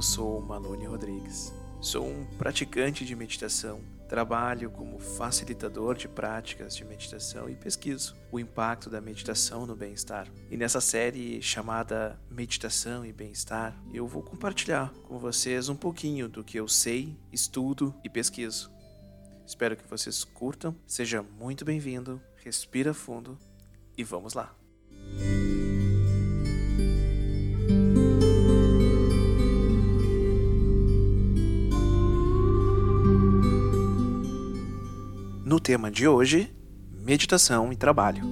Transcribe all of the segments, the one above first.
eu sou Malone Rodrigues. Sou um praticante de meditação. Trabalho como facilitador de práticas de meditação e pesquiso o impacto da meditação no bem-estar. E nessa série chamada Meditação e Bem-Estar, eu vou compartilhar com vocês um pouquinho do que eu sei, estudo e pesquiso. Espero que vocês curtam. Seja muito bem-vindo. Respira fundo e vamos lá. No tema de hoje, meditação e trabalho.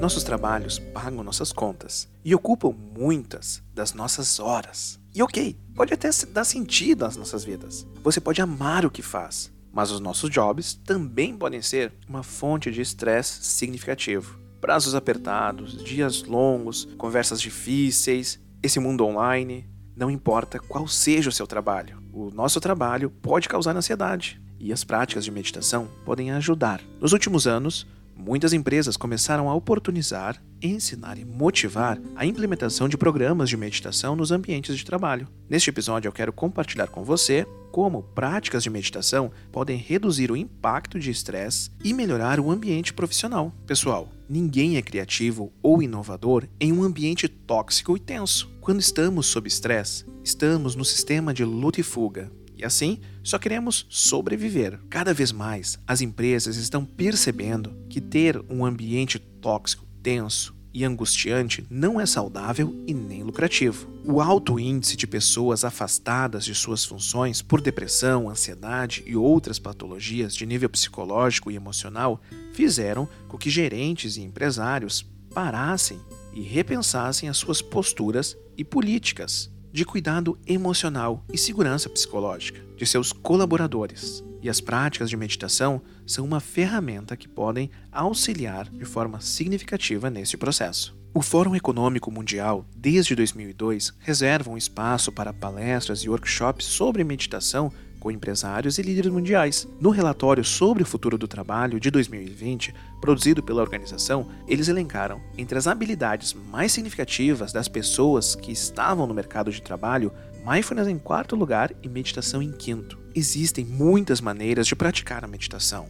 Nossos trabalhos pagam nossas contas e ocupam muitas das nossas horas. E ok, pode até dar sentido às nossas vidas. Você pode amar o que faz, mas os nossos jobs também podem ser uma fonte de estresse significativo prazos apertados, dias longos, conversas difíceis, esse mundo online. Não importa qual seja o seu trabalho, o nosso trabalho pode causar ansiedade e as práticas de meditação podem ajudar. Nos últimos anos, muitas empresas começaram a oportunizar, ensinar e motivar a implementação de programas de meditação nos ambientes de trabalho. Neste episódio, eu quero compartilhar com você como práticas de meditação podem reduzir o impacto de estresse e melhorar o ambiente profissional. Pessoal, ninguém é criativo ou inovador em um ambiente tóxico e tenso. Quando estamos sob estresse, estamos no sistema de luta e fuga. E assim, só queremos sobreviver. Cada vez mais, as empresas estão percebendo que ter um ambiente tóxico, tenso, e angustiante não é saudável e nem lucrativo. O alto índice de pessoas afastadas de suas funções por depressão, ansiedade e outras patologias de nível psicológico e emocional fizeram com que gerentes e empresários parassem e repensassem as suas posturas e políticas de cuidado emocional e segurança psicológica de seus colaboradores. E as práticas de meditação são uma ferramenta que podem auxiliar de forma significativa nesse processo. O Fórum Econômico Mundial, desde 2002, reserva um espaço para palestras e workshops sobre meditação com empresários e líderes mundiais. No relatório sobre o futuro do trabalho de 2020, produzido pela organização, eles elencaram entre as habilidades mais significativas das pessoas que estavam no mercado de trabalho, mindfulness em quarto lugar e meditação em quinto. Existem muitas maneiras de praticar a meditação,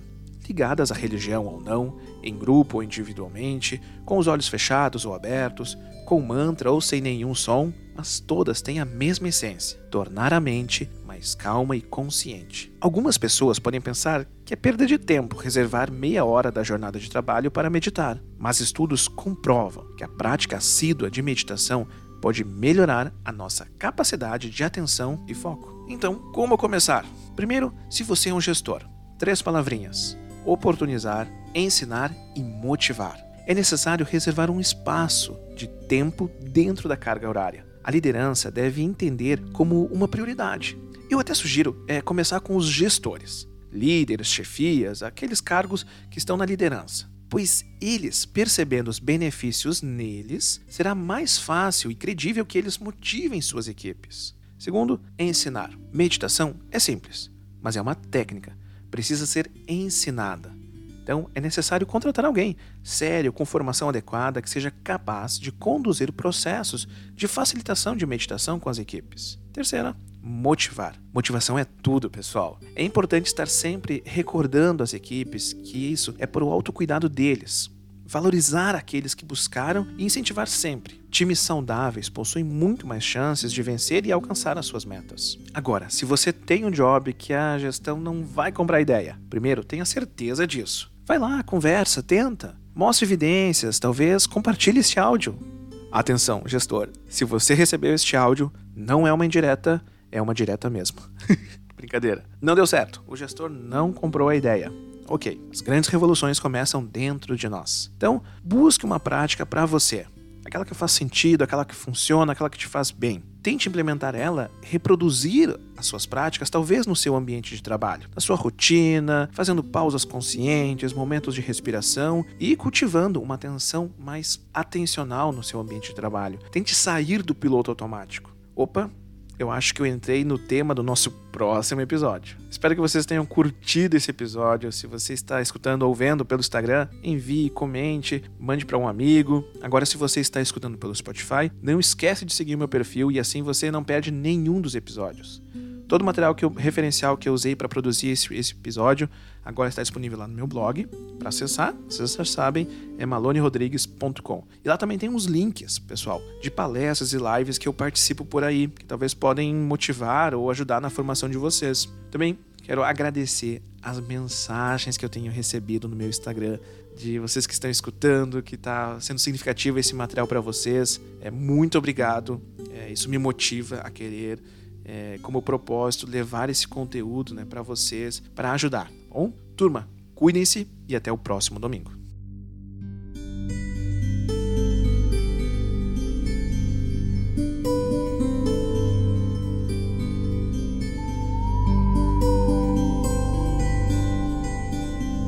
ligadas à religião ou não, em grupo ou individualmente, com os olhos fechados ou abertos, com mantra ou sem nenhum som, mas todas têm a mesma essência: tornar a mente mais calma e consciente. Algumas pessoas podem pensar que é perda de tempo reservar meia hora da jornada de trabalho para meditar, mas estudos comprovam que a prática assídua de meditação pode melhorar a nossa capacidade de atenção e foco. Então, como começar? Primeiro, se você é um gestor, três palavrinhas: oportunizar, ensinar e motivar. É necessário reservar um espaço de tempo dentro da carga horária. A liderança deve entender como uma prioridade. Eu até sugiro é, começar com os gestores, líderes, chefias, aqueles cargos que estão na liderança pois eles, percebendo os benefícios neles, será mais fácil e credível que eles motivem suas equipes. Segundo, ensinar. Meditação é simples, mas é uma técnica, precisa ser ensinada. Então, é necessário contratar alguém sério, com formação adequada, que seja capaz de conduzir processos de facilitação de meditação com as equipes. Terceira, motivar. Motivação é tudo, pessoal. É importante estar sempre recordando às equipes que isso é por o autocuidado deles. Valorizar aqueles que buscaram e incentivar sempre. Times saudáveis possuem muito mais chances de vencer e alcançar as suas metas. Agora, se você tem um job que a gestão não vai comprar ideia, primeiro tenha certeza disso. Vai lá, conversa, tenta, mostre evidências, talvez compartilhe esse áudio. Atenção, gestor, se você recebeu este áudio, não é uma indireta, é uma direta mesmo. Brincadeira. Não deu certo. O gestor não comprou a ideia. Ok, as grandes revoluções começam dentro de nós. Então, busque uma prática para você. Aquela que faz sentido, aquela que funciona, aquela que te faz bem. Tente implementar ela, reproduzir as suas práticas, talvez no seu ambiente de trabalho, na sua rotina, fazendo pausas conscientes, momentos de respiração e cultivando uma atenção mais atencional no seu ambiente de trabalho. Tente sair do piloto automático. Opa, eu acho que eu entrei no tema do nosso próximo episódio. Espero que vocês tenham curtido esse episódio. Se você está escutando ou vendo pelo Instagram, envie, comente, mande para um amigo. Agora, se você está escutando pelo Spotify, não esquece de seguir meu perfil e assim você não perde nenhum dos episódios. Todo o material que eu, referencial que eu usei para produzir esse, esse, episódio agora está disponível lá no meu blog. Para acessar, vocês já sabem, é malonerodrigues.com. E lá também tem uns links, pessoal, de palestras e lives que eu participo por aí, que talvez podem motivar ou ajudar na formação de vocês. Também quero agradecer as mensagens que eu tenho recebido no meu Instagram de vocês que estão escutando, que está sendo significativo esse material para vocês. É muito obrigado. É, isso me motiva a querer é, como propósito levar esse conteúdo né, para vocês, para ajudar. Tá bom, turma, cuidem-se e até o próximo domingo.